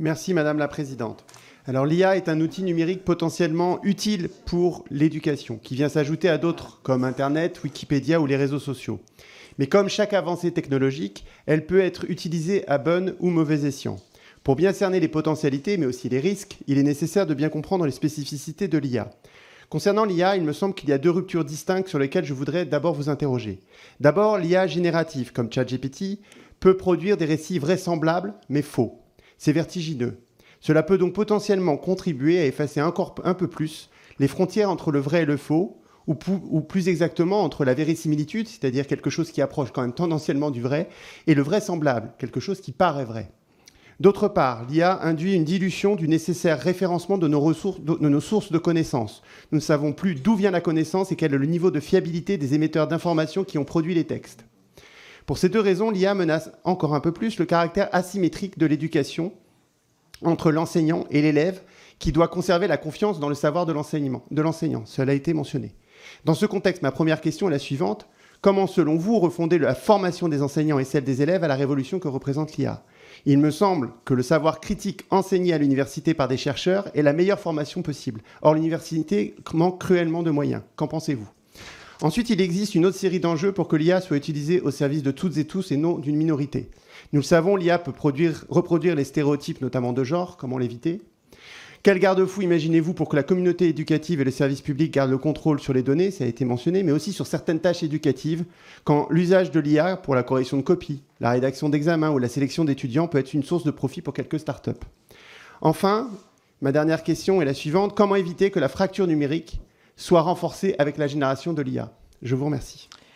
Merci Madame la Présidente. Alors l'IA est un outil numérique potentiellement utile pour l'éducation, qui vient s'ajouter à d'autres comme Internet, Wikipédia ou les réseaux sociaux. Mais comme chaque avancée technologique, elle peut être utilisée à bon ou mauvais escient. Pour bien cerner les potentialités, mais aussi les risques, il est nécessaire de bien comprendre les spécificités de l'IA. Concernant l'IA, il me semble qu'il y a deux ruptures distinctes sur lesquelles je voudrais d'abord vous interroger. D'abord, l'IA générative, comme ChatGPT, peut produire des récits vraisemblables, mais faux. C'est vertigineux. Cela peut donc potentiellement contribuer à effacer encore un peu plus les frontières entre le vrai et le faux, ou, plus exactement entre la vérisimilitude, c'est-à-dire quelque chose qui approche quand même tendanciellement du vrai, et le vraisemblable, quelque chose qui paraît vrai. D'autre part, l'IA induit une dilution du nécessaire référencement de nos, de nos sources de connaissances. Nous ne savons plus d'où vient la connaissance et quel est le niveau de fiabilité des émetteurs d'informations qui ont produit les textes. Pour ces deux raisons, l'IA menace encore un peu plus le caractère asymétrique de l'éducation entre l'enseignant et l'élève qui doit conserver la confiance dans le savoir de l'enseignant. Cela a été mentionné. Dans ce contexte, ma première question est la suivante. Comment, selon vous, refonder la formation des enseignants et celle des élèves à la révolution que représente l'IA Il me semble que le savoir critique enseigné à l'université par des chercheurs est la meilleure formation possible. Or, l'université manque cruellement de moyens. Qu'en pensez-vous? Ensuite, il existe une autre série d'enjeux pour que l'IA soit utilisée au service de toutes et tous et non d'une minorité. Nous le savons, l'IA peut reproduire les stéréotypes, notamment de genre, comment l'éviter quel garde-fou imaginez-vous pour que la communauté éducative et le service public gardent le contrôle sur les données, ça a été mentionné, mais aussi sur certaines tâches éducatives, quand l'usage de l'IA pour la correction de copies, la rédaction d'examens ou la sélection d'étudiants peut être une source de profit pour quelques startups Enfin, ma dernière question est la suivante. Comment éviter que la fracture numérique soit renforcée avec la génération de l'IA Je vous remercie.